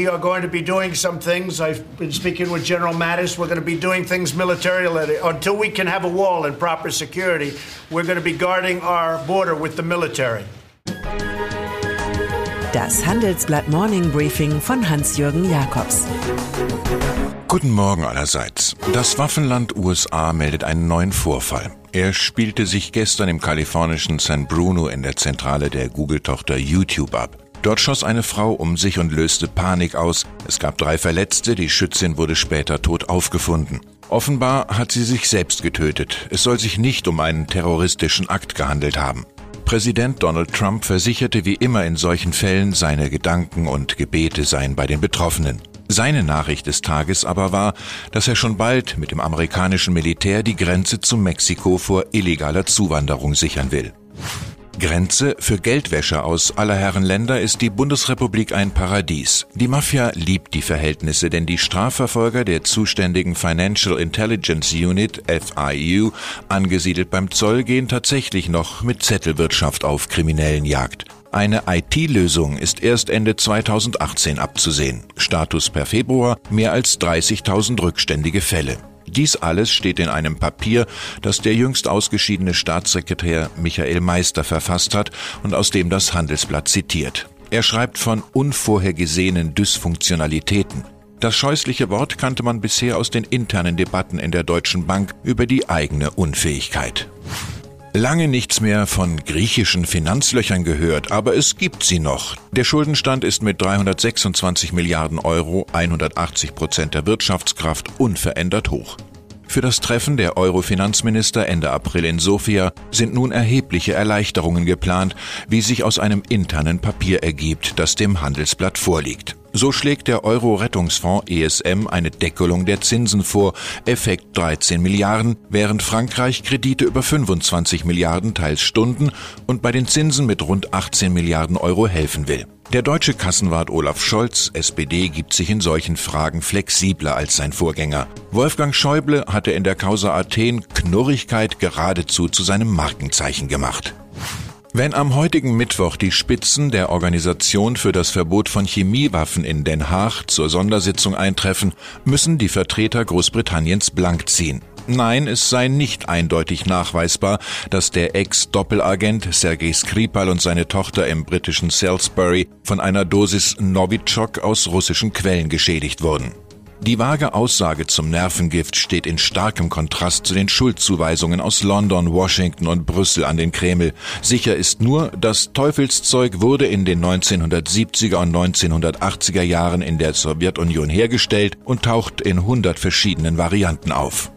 we are going to be doing some things. I've been speaking with General Mattis. We're going to be doing things militarily. Until we can have a wall and proper security, we're going to be guarding our border with the military. Das Handelsblatt Morning Briefing von Hans-Jürgen Jakobs. Guten Morgen allerseits. Das Waffenland USA meldet einen neuen Vorfall. Er spielte sich gestern im kalifornischen San Bruno in der Zentrale der Google-Tochter YouTube ab. Dort schoss eine Frau um sich und löste Panik aus. Es gab drei Verletzte, die Schützin wurde später tot aufgefunden. Offenbar hat sie sich selbst getötet. Es soll sich nicht um einen terroristischen Akt gehandelt haben. Präsident Donald Trump versicherte wie immer in solchen Fällen, seine Gedanken und Gebete seien bei den Betroffenen. Seine Nachricht des Tages aber war, dass er schon bald mit dem amerikanischen Militär die Grenze zu Mexiko vor illegaler Zuwanderung sichern will. Grenze für Geldwäscher aus aller Herren Länder ist die Bundesrepublik ein Paradies. Die Mafia liebt die Verhältnisse, denn die Strafverfolger der zuständigen Financial Intelligence Unit FIU, angesiedelt beim Zoll, gehen tatsächlich noch mit Zettelwirtschaft auf Kriminellenjagd. Eine IT-Lösung ist erst Ende 2018 abzusehen. Status per Februar mehr als 30.000 rückständige Fälle. Dies alles steht in einem Papier, das der jüngst ausgeschiedene Staatssekretär Michael Meister verfasst hat und aus dem das Handelsblatt zitiert. Er schreibt von unvorhergesehenen Dysfunktionalitäten. Das scheußliche Wort kannte man bisher aus den internen Debatten in der Deutschen Bank über die eigene Unfähigkeit. Lange nichts mehr von griechischen Finanzlöchern gehört, aber es gibt sie noch. Der Schuldenstand ist mit 326 Milliarden Euro, 180 Prozent der Wirtschaftskraft, unverändert hoch. Für das Treffen der Euro-Finanzminister Ende April in Sofia sind nun erhebliche Erleichterungen geplant, wie sich aus einem internen Papier ergibt, das dem Handelsblatt vorliegt. So schlägt der Euro-Rettungsfonds ESM eine Deckelung der Zinsen vor, Effekt 13 Milliarden, während Frankreich Kredite über 25 Milliarden teils Stunden und bei den Zinsen mit rund 18 Milliarden Euro helfen will. Der deutsche Kassenwart Olaf Scholz, SPD, gibt sich in solchen Fragen flexibler als sein Vorgänger. Wolfgang Schäuble hatte in der Causa Athen Knurrigkeit geradezu zu seinem Markenzeichen gemacht. Wenn am heutigen Mittwoch die Spitzen der Organisation für das Verbot von Chemiewaffen in Den Haag zur Sondersitzung eintreffen, müssen die Vertreter Großbritanniens blank ziehen. Nein, es sei nicht eindeutig nachweisbar, dass der Ex-Doppelagent Sergei Skripal und seine Tochter im britischen Salisbury von einer Dosis Novichok aus russischen Quellen geschädigt wurden. Die vage Aussage zum Nervengift steht in starkem Kontrast zu den Schuldzuweisungen aus London, Washington und Brüssel an den Kreml. Sicher ist nur, das Teufelszeug wurde in den 1970er und 1980er Jahren in der Sowjetunion hergestellt und taucht in hundert verschiedenen Varianten auf.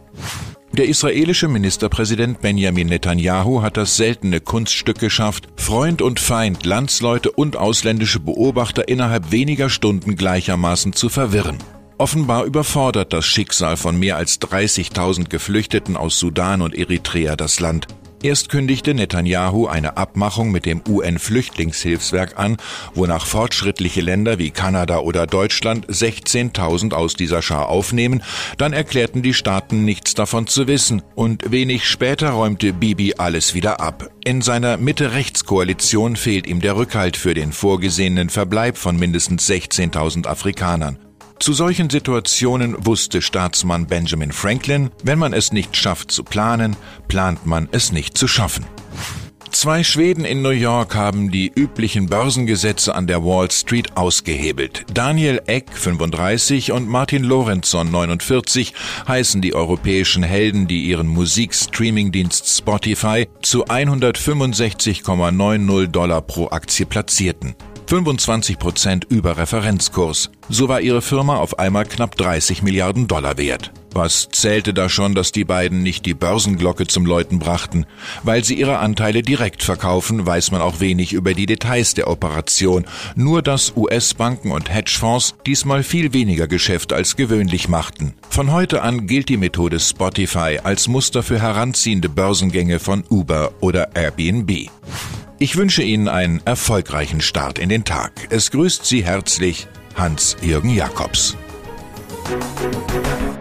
Der israelische Ministerpräsident Benjamin Netanyahu hat das seltene Kunststück geschafft, Freund und Feind, Landsleute und ausländische Beobachter innerhalb weniger Stunden gleichermaßen zu verwirren. Offenbar überfordert das Schicksal von mehr als 30.000 Geflüchteten aus Sudan und Eritrea das Land. Erst kündigte Netanyahu eine Abmachung mit dem UN-Flüchtlingshilfswerk an, wonach fortschrittliche Länder wie Kanada oder Deutschland 16.000 aus dieser Schar aufnehmen, dann erklärten die Staaten nichts davon zu wissen und wenig später räumte Bibi alles wieder ab. In seiner Mitte-Rechts-Koalition fehlt ihm der Rückhalt für den vorgesehenen Verbleib von mindestens 16.000 Afrikanern. Zu solchen Situationen wusste Staatsmann Benjamin Franklin, wenn man es nicht schafft zu planen, plant man es nicht zu schaffen. Zwei Schweden in New York haben die üblichen Börsengesetze an der Wall Street ausgehebelt. Daniel Eck, 35, und Martin Lorentzon, 49, heißen die europäischen Helden, die ihren Musikstreamingdienst Spotify zu 165,90 Dollar pro Aktie platzierten. 25 Prozent über Referenzkurs. So war ihre Firma auf einmal knapp 30 Milliarden Dollar wert. Was zählte da schon, dass die beiden nicht die Börsenglocke zum Läuten brachten? Weil sie ihre Anteile direkt verkaufen, weiß man auch wenig über die Details der Operation. Nur, dass US-Banken und Hedgefonds diesmal viel weniger Geschäft als gewöhnlich machten. Von heute an gilt die Methode Spotify als Muster für heranziehende Börsengänge von Uber oder Airbnb. Ich wünsche Ihnen einen erfolgreichen Start in den Tag. Es grüßt Sie herzlich Hans-Jürgen Jakobs. Musik